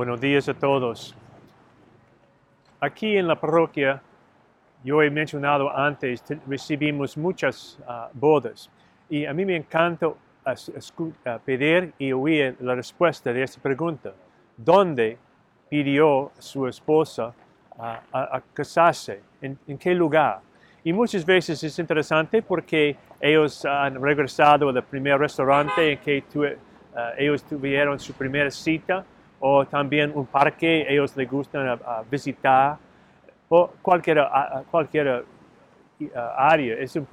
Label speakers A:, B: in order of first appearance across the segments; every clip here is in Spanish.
A: Buenos días a todos. Aquí en la parroquia, yo he mencionado antes, te- recibimos muchas ah, bodas y a mí me encanta ah, pedir y oír la respuesta de esta pregunta. ¿Dónde pidió su esposa ah, a, a casarse? ¿En, qué lugar? Y muchas veces es interesante porque ellos han regresado al primer restaurante en que ellos tuvieron su primera cita o también un parque ellos les gustan ah, visitar o cualquier, cualquier ah, área, es una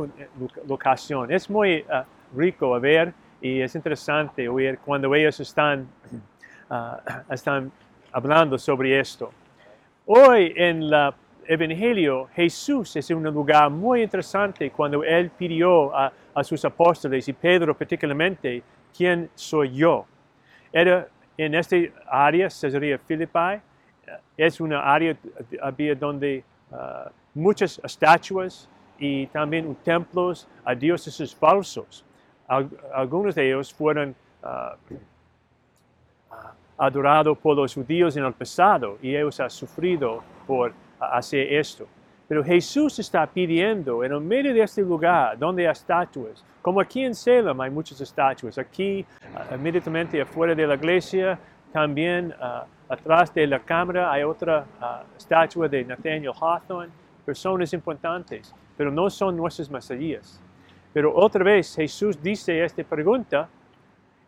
A: locación. Es muy ah, rico a ver y es interesante oír cuando ellos están, ah, están hablando sobre esto. Hoy en el Evangelio, Jesús es un lugar muy interesante cuando Él pidió a, a sus apóstoles y Pedro particularmente, ¿quién soy yo? Era en esta área, Cesarea Philippi, es una área había donde ah, muchas estatuas y también templos a dioses falsos. Al- algunos de ellos fueron ah, adorados por los judíos en el pasado y ellos han sufrido por hacer esto. Pero Jesús está pidiendo en el medio de este lugar donde hay estatuas, como aquí en Salem hay muchas estatuas, aquí ah, inmediatamente afuera de la iglesia, también ah, atrás de la cámara hay otra ah, estatua de Nathaniel Hawthorne, personas importantes, pero no son nuestras mesías. Pero otra vez Jesús dice esta pregunta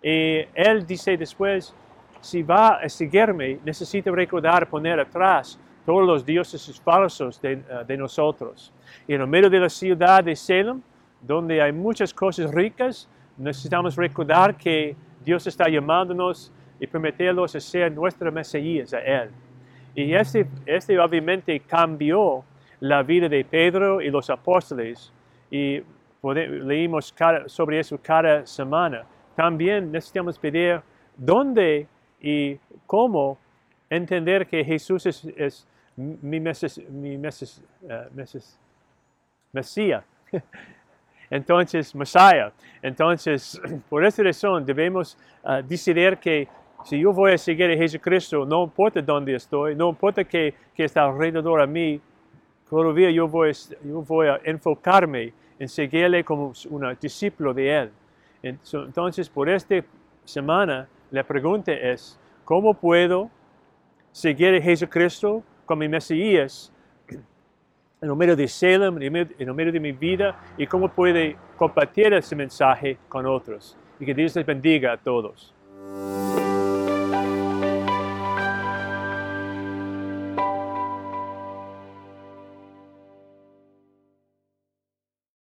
A: y él dice después, si va a seguirme, necesita recordar poner atrás todos los dioses falsos de, eh, de nosotros. Y en el medio de la ciudad de Salem, donde hay muchas cosas ricas, necesitamos recordar que Dios está llamándonos y permitirlos a ser nuestra Mesías a Él. Y este, este obviamente cambió la vida de Pedro y los apóstoles. Y leímos sobre eso cada semana. También necesitamos pedir dónde y cómo entender que Jesús es, es mi, meses, mi meses, eh, meses- Mesías. Entonces, Messiah. Entonces, por esa razón debemos ah, decidir que si yo voy a seguir a Jesucristo, no importa dónde estoy, no importa que, que está alrededor a mí, todavía yo voy, yo voy a enfocarme en seguirle como un discípulo de Él. Entonces, por esta semana, la pregunta es, ¿cómo puedo seguir a Jesucristo con mi Mesías en el medio de Salem, en el medio, de mi vida, y cómo puede compartir ese mensaje con otros? Y que Dios les bendiga a todos.